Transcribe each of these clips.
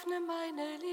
öffne meine Lippen,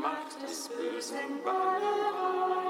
Macht des Bösen Banne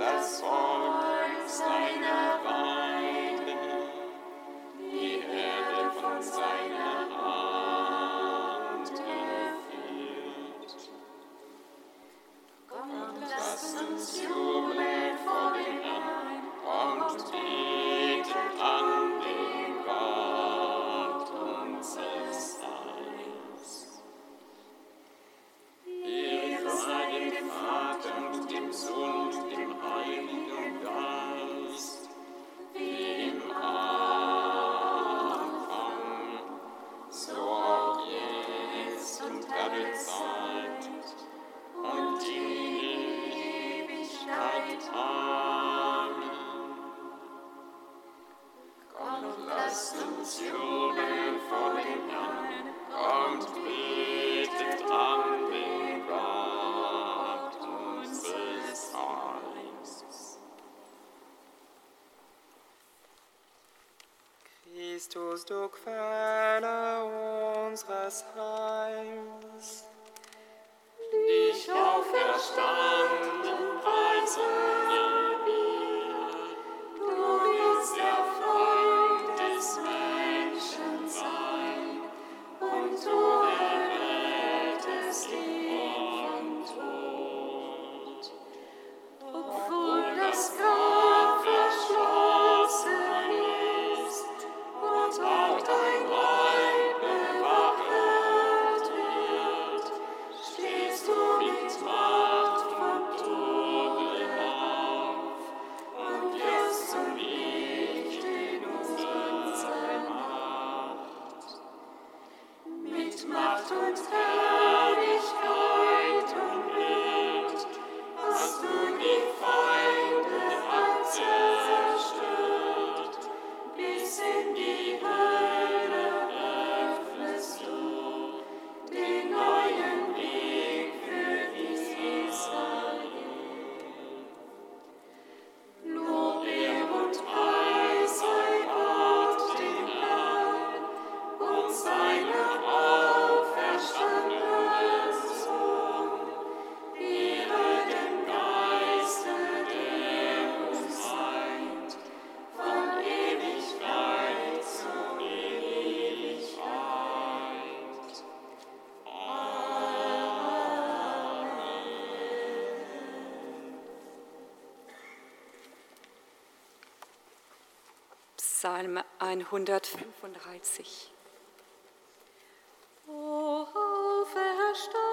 das sombras. Psalm 135. O auferstanden.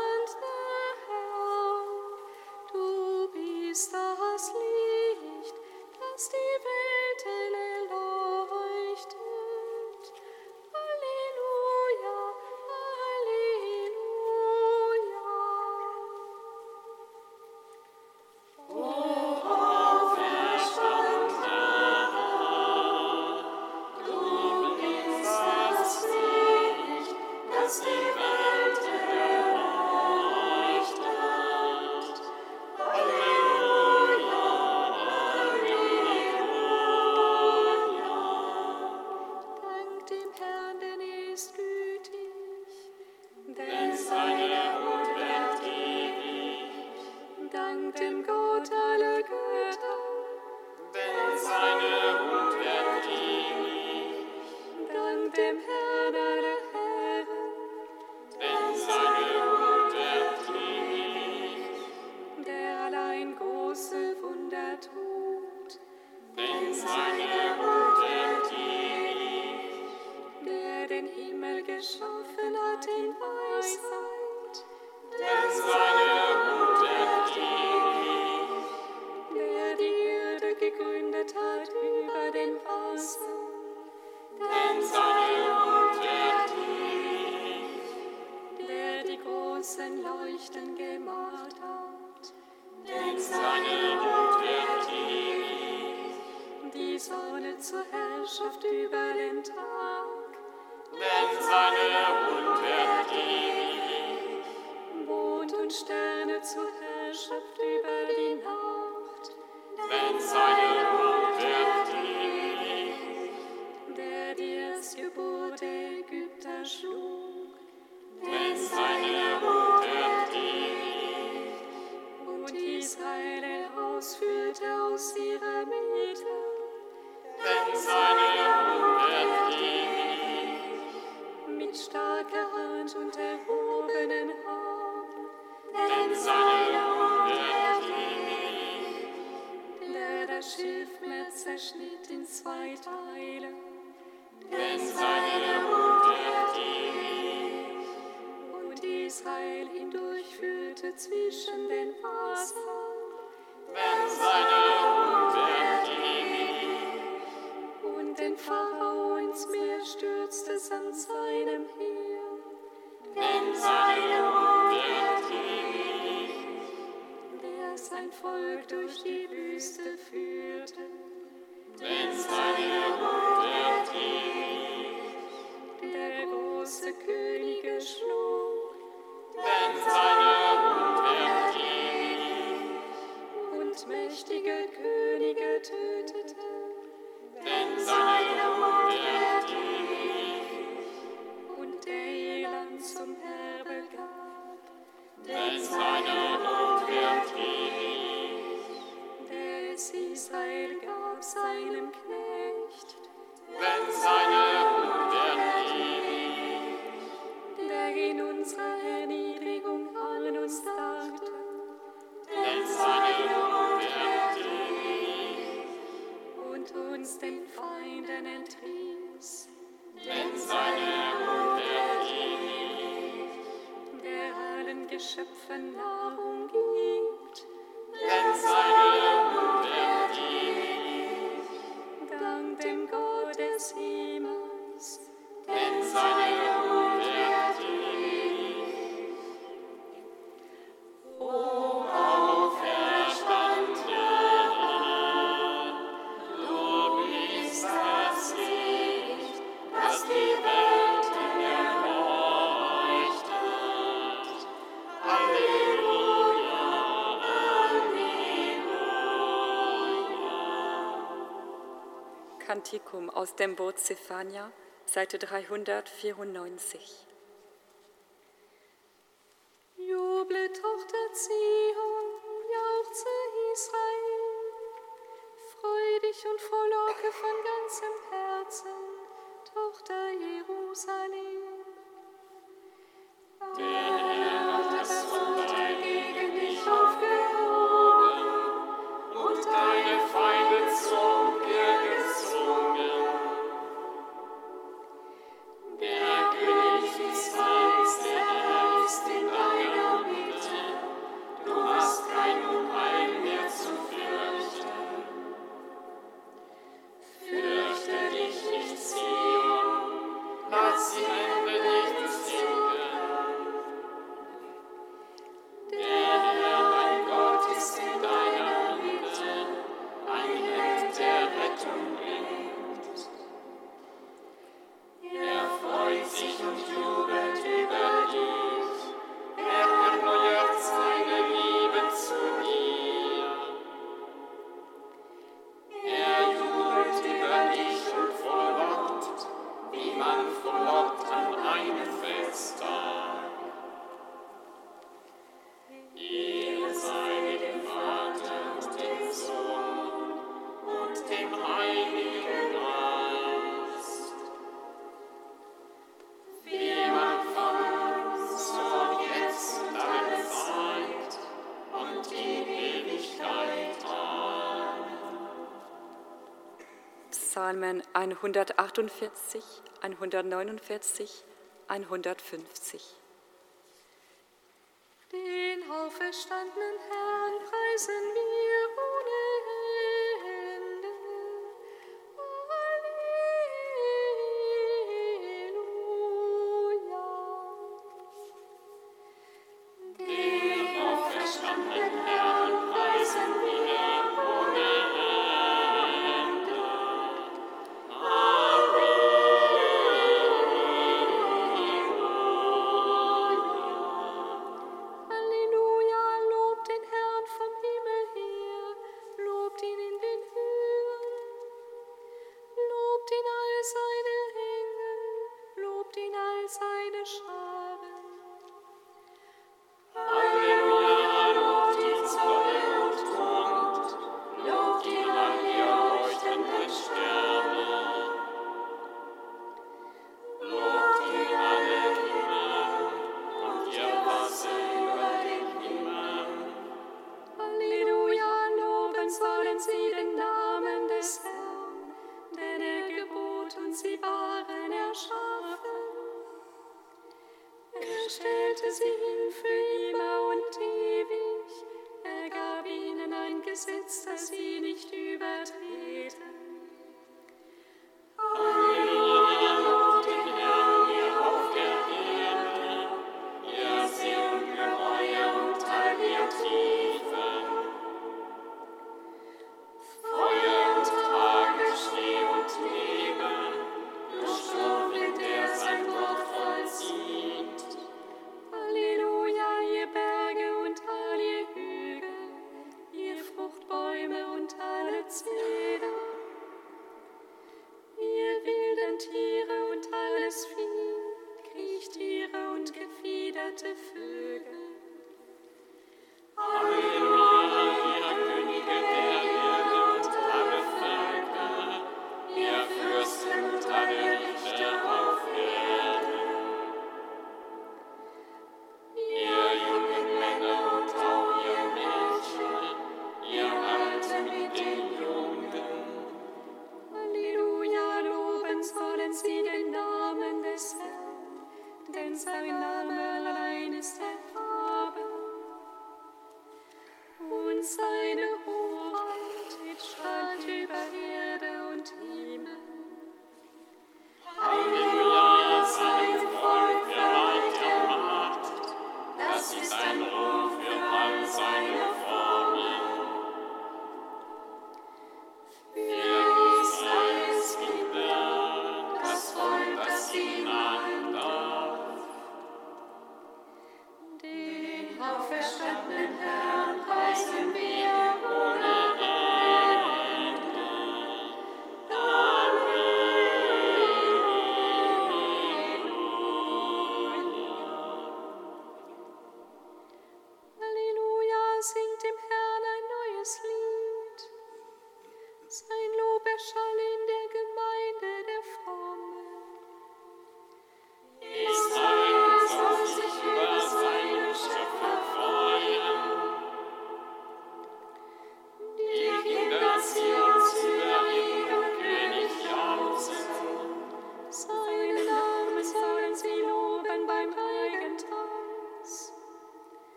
geschaffen hat in Weisheit, denn sein ihn durchführte zwischen den Wassern. see. Kantikum aus dem Boot Zephania, Seite 394. Psalmen 148, 149, 150. Den auferstandenen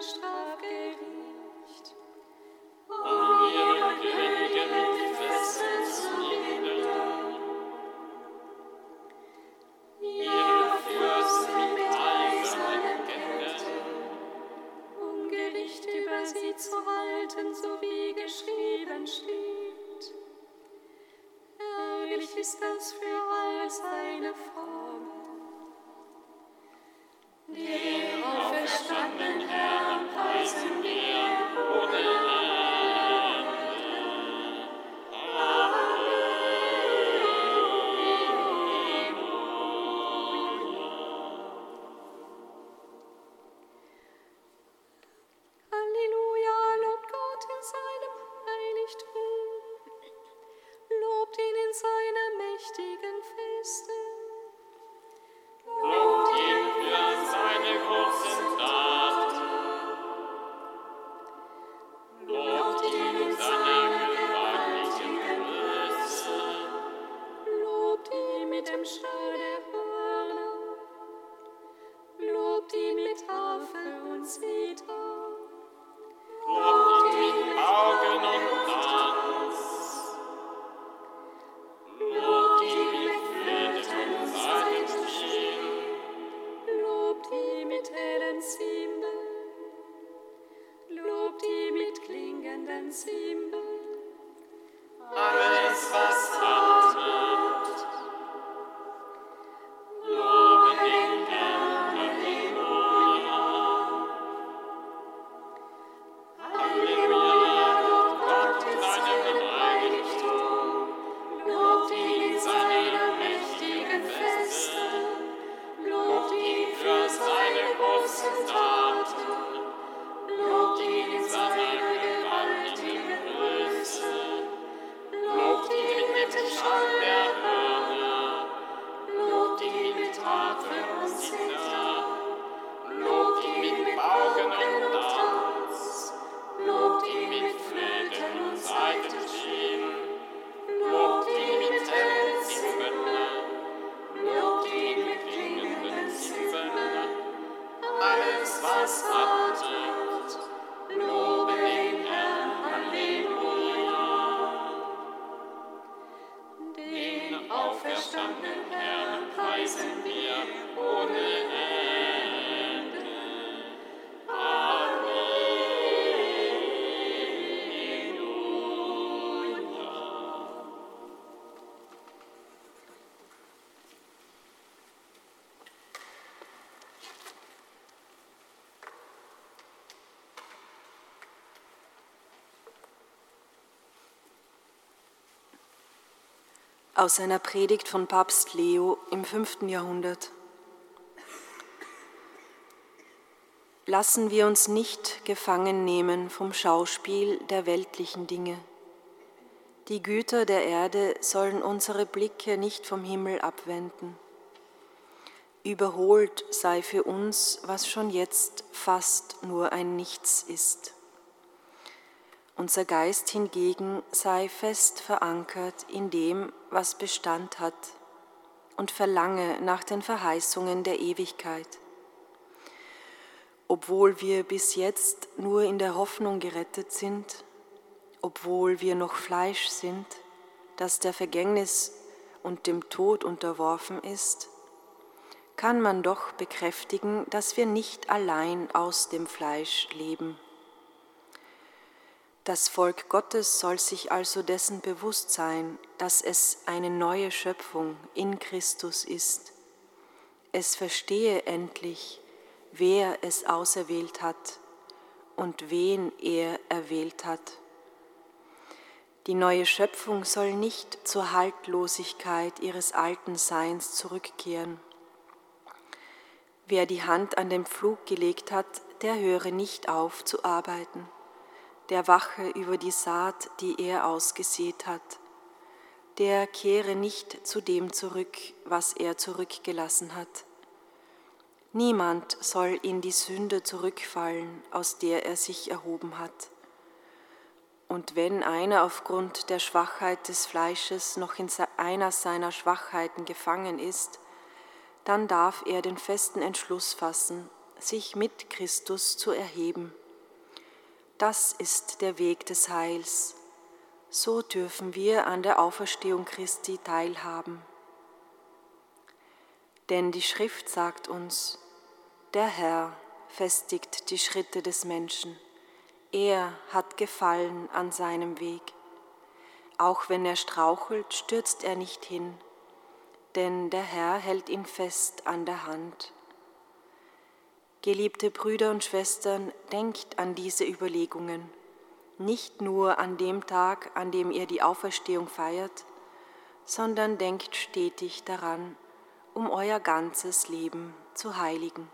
Straße. Aus einer Predigt von Papst Leo im 5. Jahrhundert. Lassen wir uns nicht gefangen nehmen vom Schauspiel der weltlichen Dinge. Die Güter der Erde sollen unsere Blicke nicht vom Himmel abwenden. Überholt sei für uns, was schon jetzt fast nur ein Nichts ist. Unser Geist hingegen sei fest verankert in dem, was Bestand hat, und verlange nach den Verheißungen der Ewigkeit. Obwohl wir bis jetzt nur in der Hoffnung gerettet sind, obwohl wir noch Fleisch sind, das der Vergängnis und dem Tod unterworfen ist, kann man doch bekräftigen, dass wir nicht allein aus dem Fleisch leben. Das Volk Gottes soll sich also dessen bewusst sein, dass es eine neue Schöpfung in Christus ist. Es verstehe endlich, wer es auserwählt hat und wen er erwählt hat. Die neue Schöpfung soll nicht zur Haltlosigkeit ihres alten Seins zurückkehren. Wer die Hand an den Pflug gelegt hat, der höre nicht auf zu arbeiten der wache über die Saat, die er ausgesät hat. Der kehre nicht zu dem zurück, was er zurückgelassen hat. Niemand soll in die Sünde zurückfallen, aus der er sich erhoben hat. Und wenn einer aufgrund der Schwachheit des Fleisches noch in einer seiner Schwachheiten gefangen ist, dann darf er den festen Entschluss fassen, sich mit Christus zu erheben. Das ist der Weg des Heils. So dürfen wir an der Auferstehung Christi teilhaben. Denn die Schrift sagt uns, der Herr festigt die Schritte des Menschen. Er hat Gefallen an seinem Weg. Auch wenn er strauchelt, stürzt er nicht hin, denn der Herr hält ihn fest an der Hand. Geliebte Brüder und Schwestern, denkt an diese Überlegungen, nicht nur an dem Tag, an dem ihr die Auferstehung feiert, sondern denkt stetig daran, um euer ganzes Leben zu heiligen.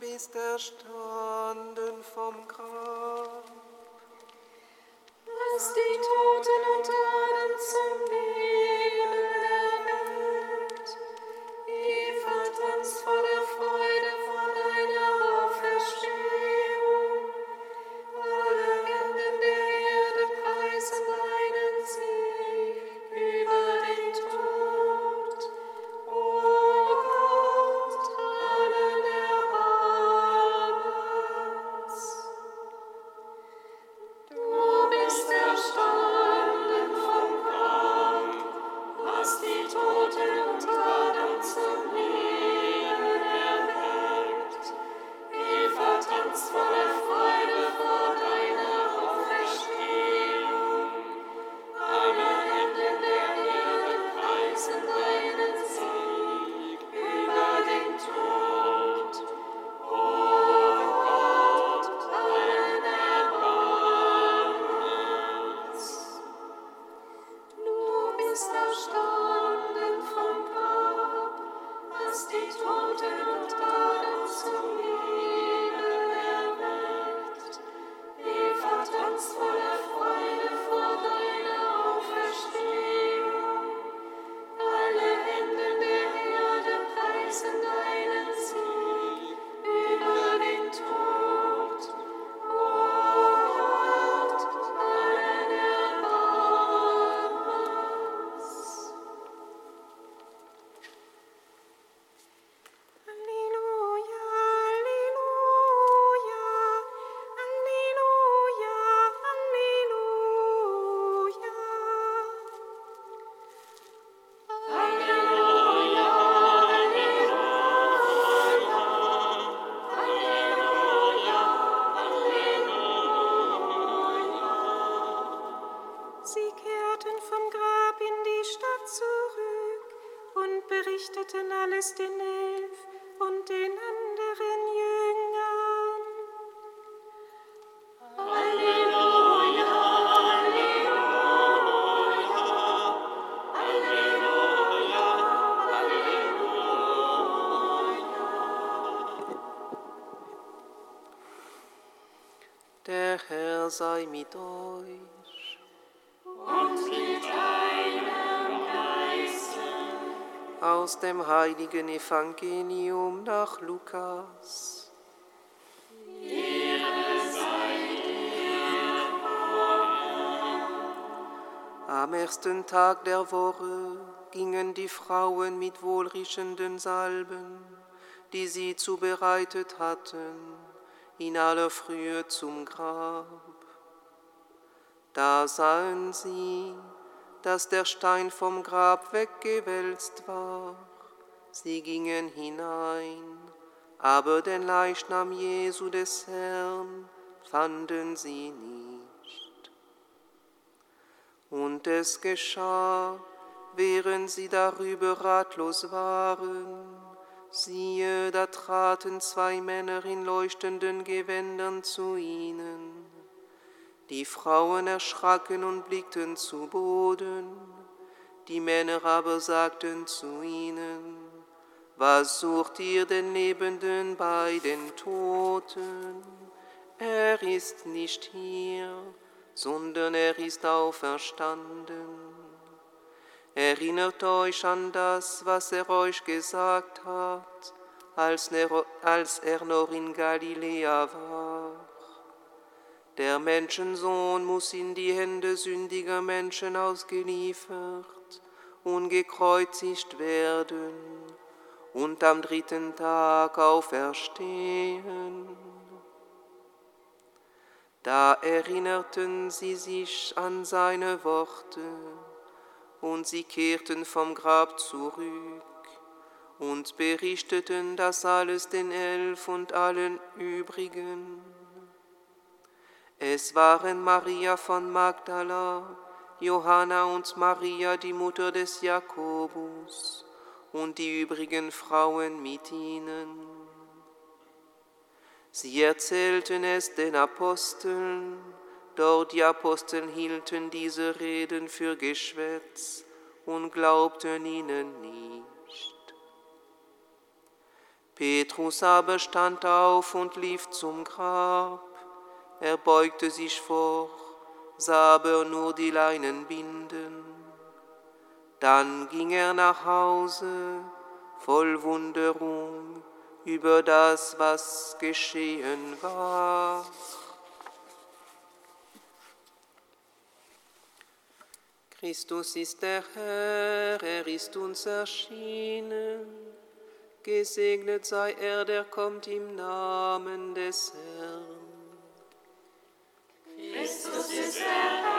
Bist erstanden vom Grab. Der Herr sei mit euch. Und mit deinem Geiste. Aus dem heiligen Evangelium nach Lukas. Am ersten Tag der Woche gingen die Frauen mit wohlriechenden Salben, die sie zubereitet hatten, in aller Frühe zum Grab. Da sahen sie, dass der Stein vom Grab weggewälzt war. Sie gingen hinein, aber den Leichnam Jesu des Herrn fanden sie nicht. Und es geschah, während sie darüber ratlos waren, siehe, da traten zwei Männer in leuchtenden Gewändern zu ihnen. Die Frauen erschraken und blickten zu Boden, die Männer aber sagten zu ihnen, was sucht ihr den Lebenden bei den Toten? Er ist nicht hier, sondern er ist auferstanden. Erinnert euch an das, was er euch gesagt hat, als er noch in Galiläa war. Der Menschensohn muss in die Hände sündiger Menschen ausgeliefert und gekreuzigt werden und am dritten Tag auferstehen. Da erinnerten sie sich an seine Worte und sie kehrten vom Grab zurück und berichteten das alles den Elf und allen übrigen. Es waren Maria von Magdala, Johanna und Maria, die Mutter des Jakobus, und die übrigen Frauen mit ihnen. Sie erzählten es den Aposteln, Dort die Apostel hielten diese Reden für Geschwätz und glaubten ihnen nicht. Petrus aber stand auf und lief zum Grab. Er beugte sich vor, sah aber nur die Leinen binden. Dann ging er nach Hause, voll Wunderung über das, was geschehen war. Christus ist der Herr, er ist uns erschienen. Gesegnet sei er, der kommt im Namen des Herrn. Christus ist der Herr,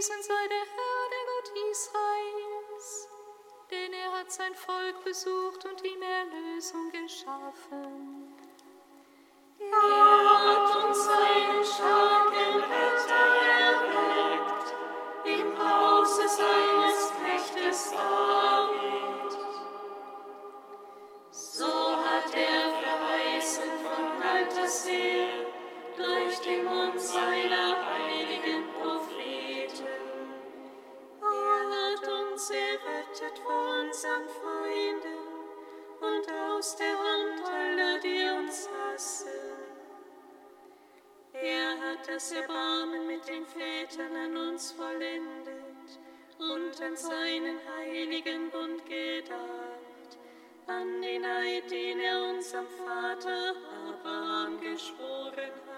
Gepriesen sei der Herr, der Gott Israels, denn er hat sein Volk besucht und ihm Erlösung geschaffen. Ja. uns an und aus der Hand aller, die uns hassen. Er hat das Erbarmen mit den Vätern an uns vollendet und an seinen heiligen Bund gedacht, an den Eid, den er unserem Vater Abraham geschworen hat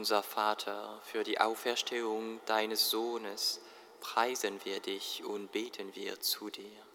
unser Vater, für die Auferstehung deines Sohnes preisen wir dich und beten wir zu dir.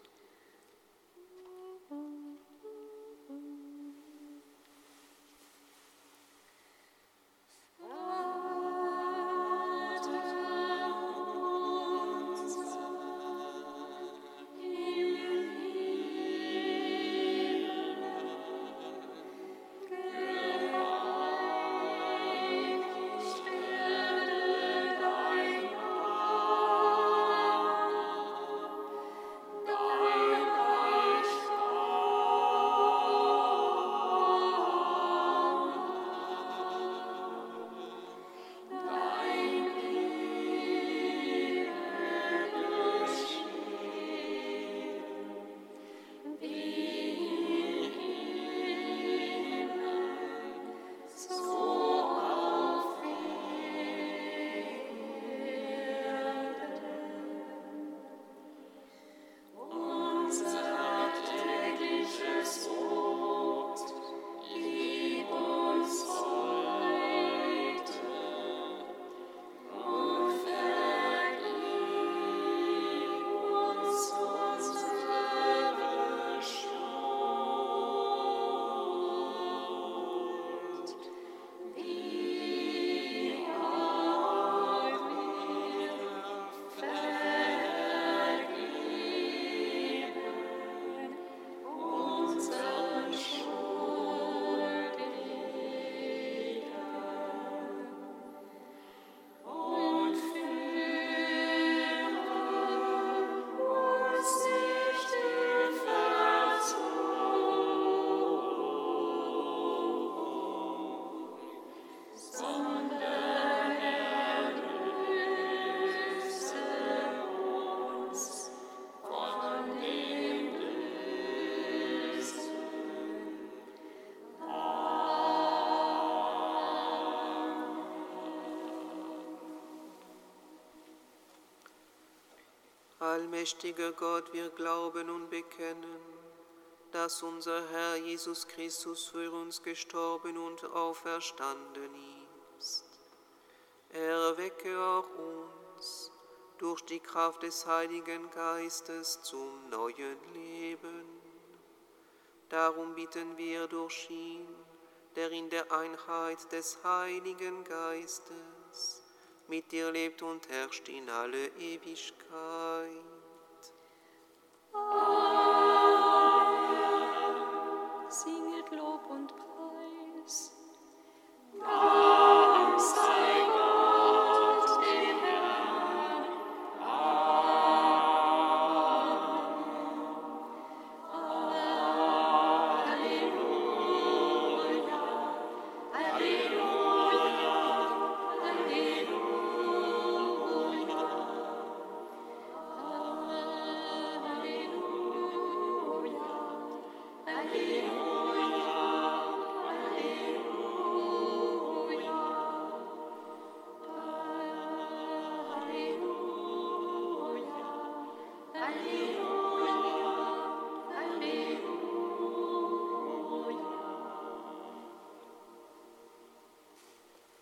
Allmächtiger Gott, wir glauben und bekennen, dass unser Herr Jesus Christus für uns gestorben und auferstanden ist. Erwecke auch uns durch die Kraft des Heiligen Geistes zum neuen Leben. Darum bitten wir durch ihn, der in der Einheit des Heiligen Geistes mit dir lebt und herrscht in alle Ewigkeit. Oh.